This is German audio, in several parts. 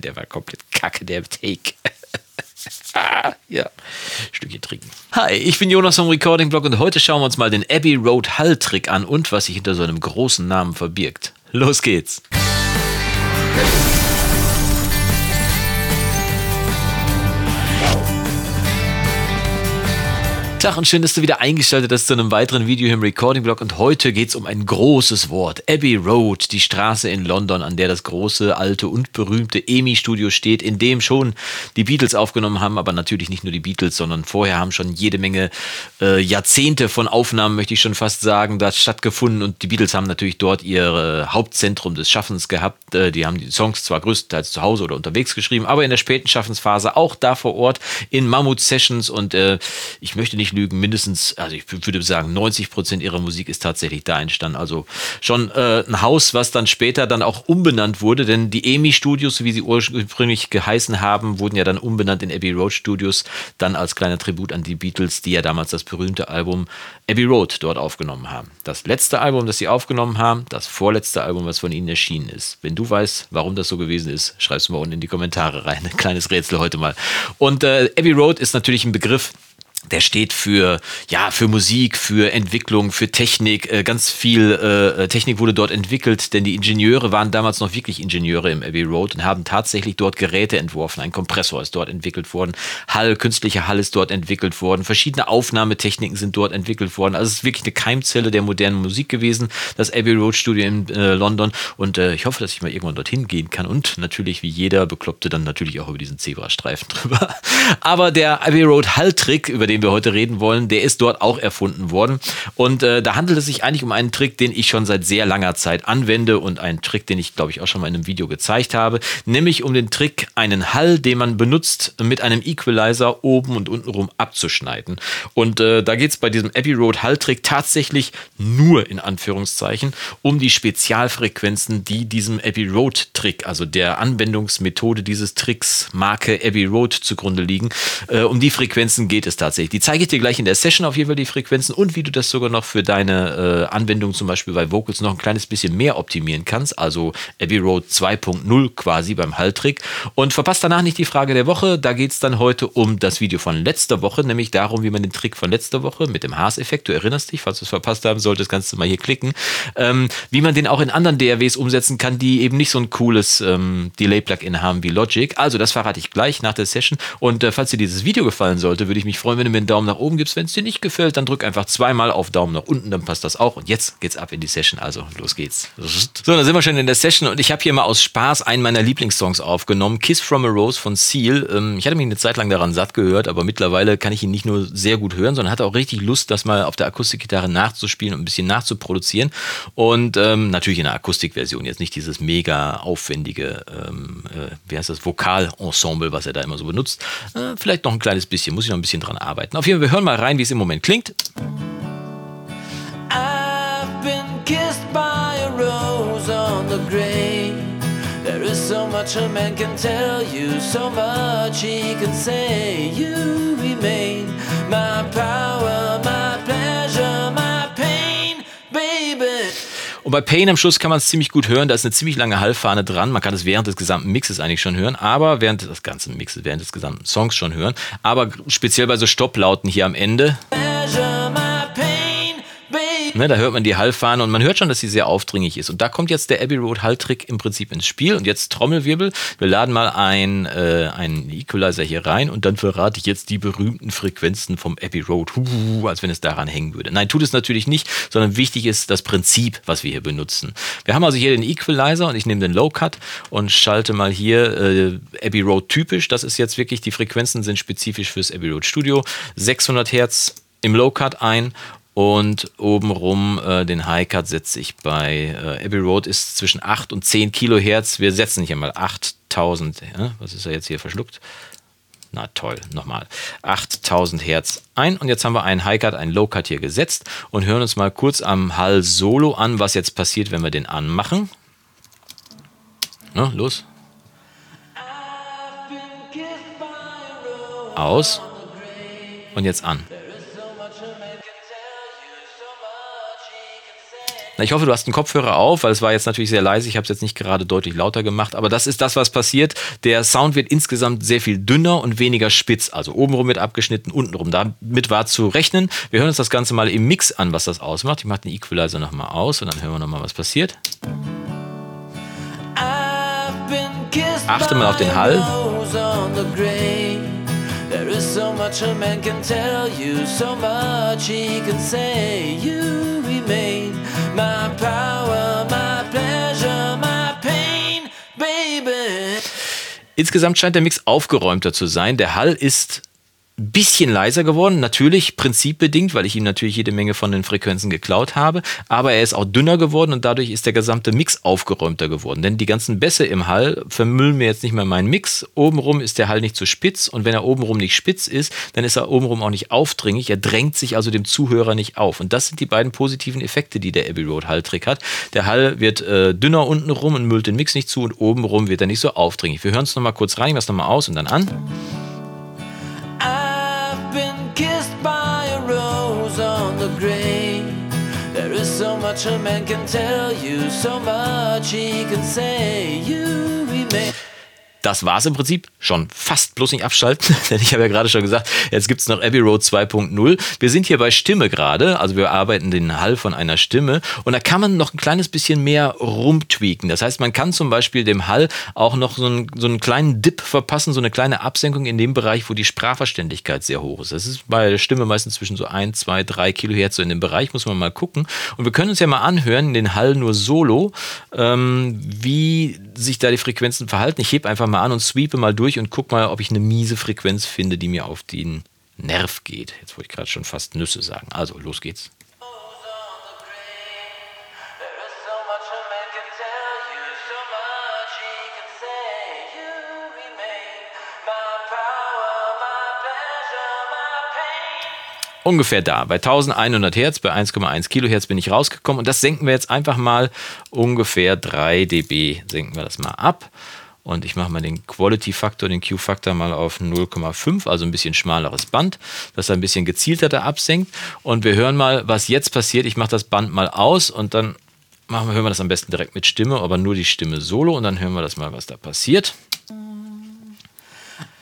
Der war komplett kacke, der Take. ah, ja, Stückchen trinken. Hi, ich bin Jonas vom Recording Blog und heute schauen wir uns mal den Abbey Road Hull Trick an und was sich hinter so einem großen Namen verbirgt. Los geht's. Tag und schön, dass du wieder eingeschaltet hast zu einem weiteren Video im Recording Blog und heute geht es um ein großes Wort. Abbey Road, die Straße in London, an der das große, alte und berühmte EMI Studio steht, in dem schon die Beatles aufgenommen haben, aber natürlich nicht nur die Beatles, sondern vorher haben schon jede Menge äh, Jahrzehnte von Aufnahmen, möchte ich schon fast sagen, da stattgefunden und die Beatles haben natürlich dort ihr äh, Hauptzentrum des Schaffens gehabt. Äh, die haben die Songs zwar größtenteils zu Hause oder unterwegs geschrieben, aber in der späten Schaffensphase auch da vor Ort in Mammut Sessions und äh, ich möchte nicht nicht lügen, mindestens, also ich würde sagen, 90 Prozent ihrer Musik ist tatsächlich da entstanden. Also schon äh, ein Haus, was dann später dann auch umbenannt wurde, denn die EMI Studios, wie sie ursprünglich geheißen haben, wurden ja dann umbenannt in Abbey Road Studios, dann als kleiner Tribut an die Beatles, die ja damals das berühmte Album Abbey Road dort aufgenommen haben. Das letzte Album, das sie aufgenommen haben, das vorletzte Album, was von ihnen erschienen ist. Wenn du weißt, warum das so gewesen ist, schreib es mal unten in die Kommentare rein. Ein kleines Rätsel heute mal. Und äh, Abbey Road ist natürlich ein Begriff, der steht für ja für Musik, für Entwicklung, für Technik. Äh, ganz viel äh, Technik wurde dort entwickelt, denn die Ingenieure waren damals noch wirklich Ingenieure im Abbey Road und haben tatsächlich dort Geräte entworfen. Ein Kompressor ist dort entwickelt worden, Hall, künstlicher Hall ist dort entwickelt worden, verschiedene Aufnahmetechniken sind dort entwickelt worden. Also es ist wirklich eine Keimzelle der modernen Musik gewesen, das Abbey Road Studio in äh, London. Und äh, ich hoffe, dass ich mal irgendwann dorthin gehen kann und natürlich wie jeder Bekloppte dann natürlich auch über diesen Zebrastreifen drüber. Aber der Abbey Road Hall Trick über den wir heute reden wollen, der ist dort auch erfunden worden. Und äh, da handelt es sich eigentlich um einen Trick, den ich schon seit sehr langer Zeit anwende und einen Trick, den ich, glaube ich, auch schon mal in einem Video gezeigt habe, nämlich um den Trick, einen Hall, den man benutzt, mit einem Equalizer oben und unten rum abzuschneiden. Und äh, da geht es bei diesem Abbey Road Hall-Trick tatsächlich nur in Anführungszeichen um die Spezialfrequenzen, die diesem Abbey Road-Trick, also der Anwendungsmethode dieses Tricks Marke Abbey Road zugrunde liegen. Äh, um die Frequenzen geht es tatsächlich tatsächlich. Die zeige ich dir gleich in der Session auf jeden Fall die Frequenzen und wie du das sogar noch für deine äh, Anwendung zum Beispiel bei Vocals noch ein kleines bisschen mehr optimieren kannst. Also Abbey Road 2.0 quasi beim Halltrick. Und verpasst danach nicht die Frage der Woche. Da geht es dann heute um das Video von letzter Woche, nämlich darum, wie man den Trick von letzter Woche mit dem Haas-Effekt, du erinnerst dich, falls du es verpasst haben solltest, kannst du mal hier klicken, ähm, wie man den auch in anderen DAWs umsetzen kann, die eben nicht so ein cooles ähm, Delay-Plugin haben wie Logic. Also das verrate ich gleich nach der Session. Und äh, falls dir dieses Video gefallen sollte, würde ich mich freuen, wenn du mir einen Daumen nach oben gibst. Wenn es dir nicht gefällt, dann drück einfach zweimal auf Daumen nach unten, dann passt das auch. Und jetzt geht's ab in die Session. Also los geht's. So, dann sind wir schon in der Session und ich habe hier mal aus Spaß einen meiner Lieblingssongs aufgenommen, Kiss from a Rose von Seal. Ähm, ich hatte mich eine Zeit lang daran satt gehört, aber mittlerweile kann ich ihn nicht nur sehr gut hören, sondern hatte auch richtig Lust, das mal auf der Akustikgitarre nachzuspielen und ein bisschen nachzuproduzieren. Und ähm, natürlich in der Akustikversion, jetzt nicht dieses mega aufwendige, ähm, äh, wie heißt das, Vokalensemble, was er da immer so benutzt. Äh, vielleicht noch ein kleines bisschen, muss ich noch ein bisschen dran arbeiten. Auf jeden Fall, wir hören mal rein, wie es im Moment klingt. I've been kissed by a rose on the grave. There is so much a man can tell you, so much he can say. You remain my power, my Und bei Pain am Schluss kann man es ziemlich gut hören. Da ist eine ziemlich lange Hallfahne dran. Man kann es während des gesamten Mixes eigentlich schon hören, aber während des ganzen Mixes, während des gesamten Songs schon hören. Aber speziell bei so Stopplauten hier am Ende. Ne, da hört man die Hallfahne und man hört schon, dass sie sehr aufdringlich ist. Und da kommt jetzt der Abbey Road Halltrick im Prinzip ins Spiel. Und jetzt Trommelwirbel. Wir laden mal ein, äh, einen Equalizer hier rein und dann verrate ich jetzt die berühmten Frequenzen vom Abbey Road. Huh, als wenn es daran hängen würde. Nein, tut es natürlich nicht, sondern wichtig ist das Prinzip, was wir hier benutzen. Wir haben also hier den Equalizer und ich nehme den Low Cut und schalte mal hier äh, Abbey Road typisch. Das ist jetzt wirklich, die Frequenzen sind spezifisch fürs Abbey Road Studio. 600 Hertz im Low Cut ein und obenrum äh, den High Cut setze ich bei äh, Abbey Road ist zwischen 8 und 10 Kilohertz. Wir setzen hier mal 8000. Ja? Was ist er jetzt hier verschluckt? Na toll, nochmal. 8000 Hertz ein und jetzt haben wir einen High Cut, einen Low Cut hier gesetzt und hören uns mal kurz am Hall Solo an, was jetzt passiert, wenn wir den anmachen. Na, los. Aus. Und jetzt an. Na, ich hoffe, du hast einen Kopfhörer auf, weil es war jetzt natürlich sehr leise. Ich habe es jetzt nicht gerade deutlich lauter gemacht, aber das ist das, was passiert. Der Sound wird insgesamt sehr viel dünner und weniger spitz. Also obenrum wird abgeschnitten, untenrum. Damit war zu rechnen. Wir hören uns das Ganze mal im Mix an, was das ausmacht. Ich mache den Equalizer nochmal aus und dann hören wir nochmal, was passiert. Achte mal auf den Hall. There is so much a man can tell you, so much he can say. You remain Insgesamt scheint der Mix aufgeräumter zu sein. Der Hall ist bisschen leiser geworden, natürlich prinzipbedingt, weil ich ihm natürlich jede Menge von den Frequenzen geklaut habe, aber er ist auch dünner geworden und dadurch ist der gesamte Mix aufgeräumter geworden. Denn die ganzen Bässe im Hall vermüllen mir jetzt nicht mehr meinen Mix. Obenrum ist der Hall nicht zu spitz und wenn er obenrum nicht spitz ist, dann ist er obenrum auch nicht aufdringlich. Er drängt sich also dem Zuhörer nicht auf. Und das sind die beiden positiven Effekte, die der Abbey Road Hall-Trick hat. Der Hall wird äh, dünner untenrum und müllt den Mix nicht zu und obenrum wird er nicht so aufdringlich. Wir hören es nochmal kurz rein, ich es nochmal aus und dann an. So much a man can tell you, so much he can say. You remain. Das war es im Prinzip. Schon fast bloß nicht abschalten, denn ich habe ja gerade schon gesagt, jetzt gibt es noch Abbey Road 2.0. Wir sind hier bei Stimme gerade, also wir arbeiten den Hall von einer Stimme und da kann man noch ein kleines bisschen mehr rumtweaken. Das heißt, man kann zum Beispiel dem Hall auch noch so einen, so einen kleinen Dip verpassen, so eine kleine Absenkung in dem Bereich, wo die Sprachverständlichkeit sehr hoch ist. Das ist bei der Stimme meistens zwischen so 1, 2, 3 Kilohertz, so in dem Bereich muss man mal gucken. Und wir können uns ja mal anhören, den Hall nur solo, ähm, wie sich da die Frequenzen verhalten. Ich hebe einfach mal an und sweepe mal durch und guck mal, ob ich eine miese Frequenz finde, die mir auf den Nerv geht. Jetzt wollte ich gerade schon fast Nüsse sagen. Also, los geht's. ungefähr da. Bei 1100 Hertz, bei 1,1 Kilohertz bin ich rausgekommen und das senken wir jetzt einfach mal ungefähr 3 dB. Senken wir das mal ab. Und ich mache mal den Quality-Faktor, den Q-Faktor mal auf 0,5, also ein bisschen schmaleres Band, das ein bisschen gezielter da absenkt. Und wir hören mal, was jetzt passiert. Ich mache das Band mal aus und dann machen wir, hören wir das am besten direkt mit Stimme, aber nur die Stimme solo und dann hören wir das mal, was da passiert.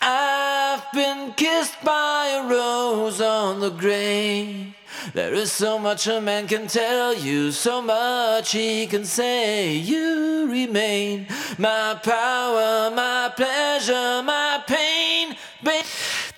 I've been kissed by a rose on the grave. There is so much a man can tell you, so much he can say. You remain my power, my pleasure, my pain.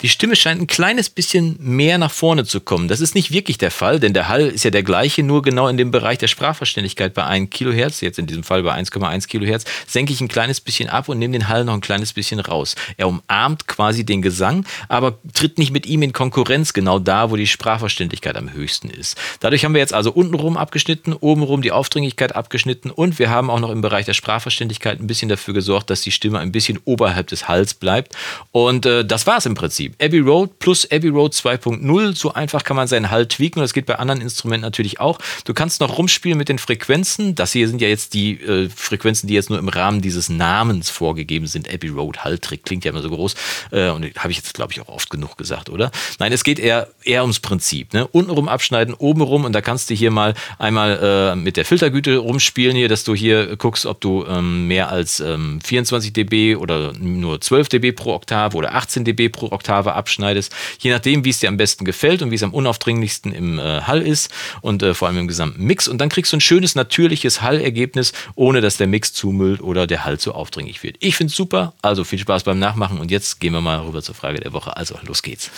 Die Stimme scheint ein kleines bisschen mehr nach vorne zu kommen. Das ist nicht wirklich der Fall, denn der Hall ist ja der gleiche, nur genau in dem Bereich der Sprachverständlichkeit bei 1 Kilohertz, jetzt in diesem Fall bei 1,1 Kilohertz, senke ich ein kleines bisschen ab und nehme den Hall noch ein kleines bisschen raus. Er umarmt quasi den Gesang, aber tritt nicht mit ihm in Konkurrenz, genau da, wo die Sprachverständlichkeit am höchsten ist. Dadurch haben wir jetzt also untenrum abgeschnitten, obenrum die Aufdringlichkeit abgeschnitten und wir haben auch noch im Bereich der Sprachverständlichkeit ein bisschen dafür gesorgt, dass die Stimme ein bisschen oberhalb des Halls bleibt. Und äh, das war es im Prinzip. Abbey Road plus Abbey Road 2.0. So einfach kann man seinen Halt tweaken. Das geht bei anderen Instrumenten natürlich auch. Du kannst noch rumspielen mit den Frequenzen. Das hier sind ja jetzt die äh, Frequenzen, die jetzt nur im Rahmen dieses Namens vorgegeben sind. Abbey Road Halt-Trick klingt ja immer so groß. Äh, und habe ich jetzt, glaube ich, auch oft genug gesagt, oder? Nein, es geht eher, eher ums Prinzip. Ne? Untenrum abschneiden, obenrum. Und da kannst du hier mal einmal äh, mit der Filtergüte rumspielen hier, dass du hier guckst, ob du ähm, mehr als ähm, 24 dB oder nur 12 dB pro Oktave oder 18 dB pro Oktave Oktave abschneidest, je nachdem, wie es dir am besten gefällt und wie es am unaufdringlichsten im äh, Hall ist und äh, vor allem im gesamten Mix. Und dann kriegst du ein schönes, natürliches Hallergebnis, ohne dass der Mix zumüllt oder der Hall zu aufdringlich wird. Ich finde es super, also viel Spaß beim Nachmachen und jetzt gehen wir mal rüber zur Frage der Woche. Also, los geht's.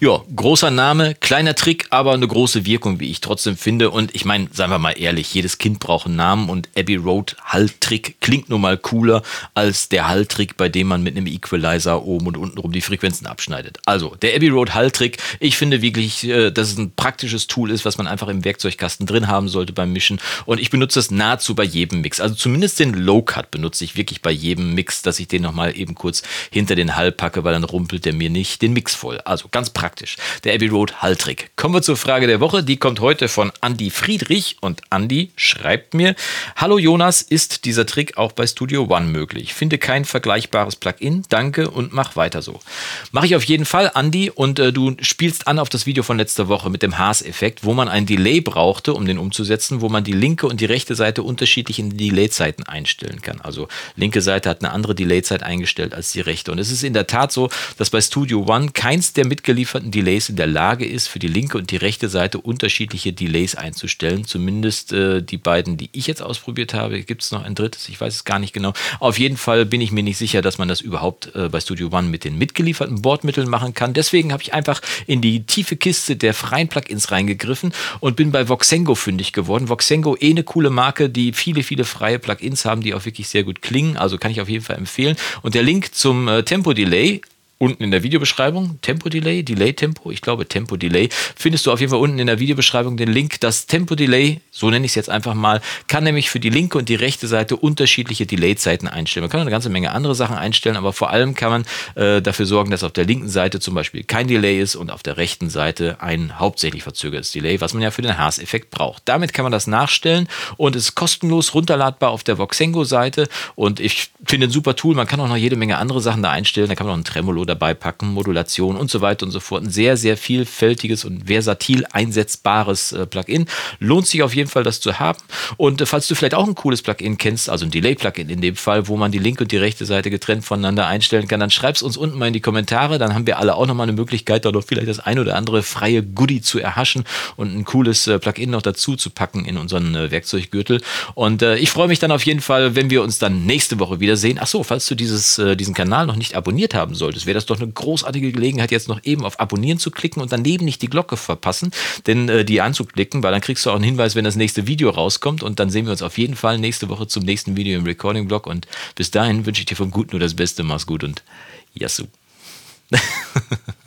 Ja, großer Name, kleiner Trick, aber eine große Wirkung, wie ich trotzdem finde. Und ich meine, seien wir mal ehrlich, jedes Kind braucht einen Namen und Abbey Road Halltrick klingt nun mal cooler als der Halltrick, bei dem man mit einem Equalizer oben und unten rum die Frequenzen abschneidet. Also, der Abbey Road Halltrick, ich finde wirklich, äh, dass es ein praktisches Tool ist, was man einfach im Werkzeugkasten drin haben sollte beim Mischen. Und ich benutze es nahezu bei jedem Mix. Also zumindest den Low Cut benutze ich wirklich bei jedem Mix, dass ich den nochmal eben kurz hinter den Hall packe, weil dann rumpelt der mir nicht den Mix voll. Also ganz praktisch. Der Abbey Road Halltrick. Kommen wir zur Frage der Woche. Die kommt heute von Andy Friedrich und Andy schreibt mir: Hallo Jonas, ist dieser Trick auch bei Studio One möglich? Finde kein vergleichbares Plugin. Danke und mach weiter so. Mache ich auf jeden Fall, Andy, und äh, du spielst an auf das Video von letzter Woche mit dem Haas-Effekt, wo man ein Delay brauchte, um den umzusetzen, wo man die linke und die rechte Seite unterschiedlich in Delay-Zeiten einstellen kann. Also linke Seite hat eine andere Delay-Zeit eingestellt als die rechte. Und es ist in der Tat so, dass bei Studio One keins der mitgelieferten Delays in der Lage ist, für die linke und die rechte Seite unterschiedliche Delays einzustellen. Zumindest äh, die beiden, die ich jetzt ausprobiert habe. Gibt es noch ein drittes? Ich weiß es gar nicht genau. Auf jeden Fall bin ich mir nicht sicher, dass man das überhaupt äh, bei Studio One mit den mitgelieferten Bordmitteln machen kann. Deswegen habe ich einfach in die tiefe Kiste der freien Plugins reingegriffen und bin bei Voxengo fündig geworden. Voxengo eh eine coole Marke, die viele, viele freie Plugins haben, die auch wirklich sehr gut klingen. Also kann ich auf jeden Fall empfehlen. Und der Link zum äh, Tempo Delay unten in der Videobeschreibung. Tempo Delay, Delay Tempo, ich glaube Tempo Delay. Findest du auf jeden Fall unten in der Videobeschreibung den Link. Das Tempo Delay, so nenne ich es jetzt einfach mal, kann nämlich für die linke und die rechte Seite unterschiedliche Delay-Zeiten einstellen. Man kann eine ganze Menge andere Sachen einstellen, aber vor allem kann man äh, dafür sorgen, dass auf der linken Seite zum Beispiel kein Delay ist und auf der rechten Seite ein hauptsächlich verzögertes Delay, was man ja für den Haas-Effekt braucht. Damit kann man das nachstellen und ist kostenlos runterladbar auf der Voxengo-Seite und ich finde ein super Tool. Man kann auch noch jede Menge andere Sachen da einstellen. Da kann man noch ein Tremolo dabei packen, Modulation und so weiter und so fort. Ein sehr, sehr vielfältiges und versatil einsetzbares äh, Plugin. Lohnt sich auf jeden Fall, das zu haben. Und äh, falls du vielleicht auch ein cooles Plugin kennst, also ein Delay-Plugin in dem Fall, wo man die linke und die rechte Seite getrennt voneinander einstellen kann, dann schreib es uns unten mal in die Kommentare. Dann haben wir alle auch nochmal eine Möglichkeit, da doch vielleicht das ein oder andere freie Goodie zu erhaschen und ein cooles äh, Plugin noch dazu zu packen in unseren äh, Werkzeuggürtel. Und äh, ich freue mich dann auf jeden Fall, wenn wir uns dann nächste Woche wiedersehen. Achso, falls du dieses, äh, diesen Kanal noch nicht abonniert haben solltest, wäre das doch eine großartige Gelegenheit, jetzt noch eben auf Abonnieren zu klicken und daneben nicht die Glocke verpassen, denn äh, die anzuklicken, weil dann kriegst du auch einen Hinweis, wenn das nächste Video rauskommt. Und dann sehen wir uns auf jeden Fall nächste Woche zum nächsten Video im Recording-Blog. Und bis dahin wünsche ich dir vom Guten nur das Beste, mach's gut und Yassou.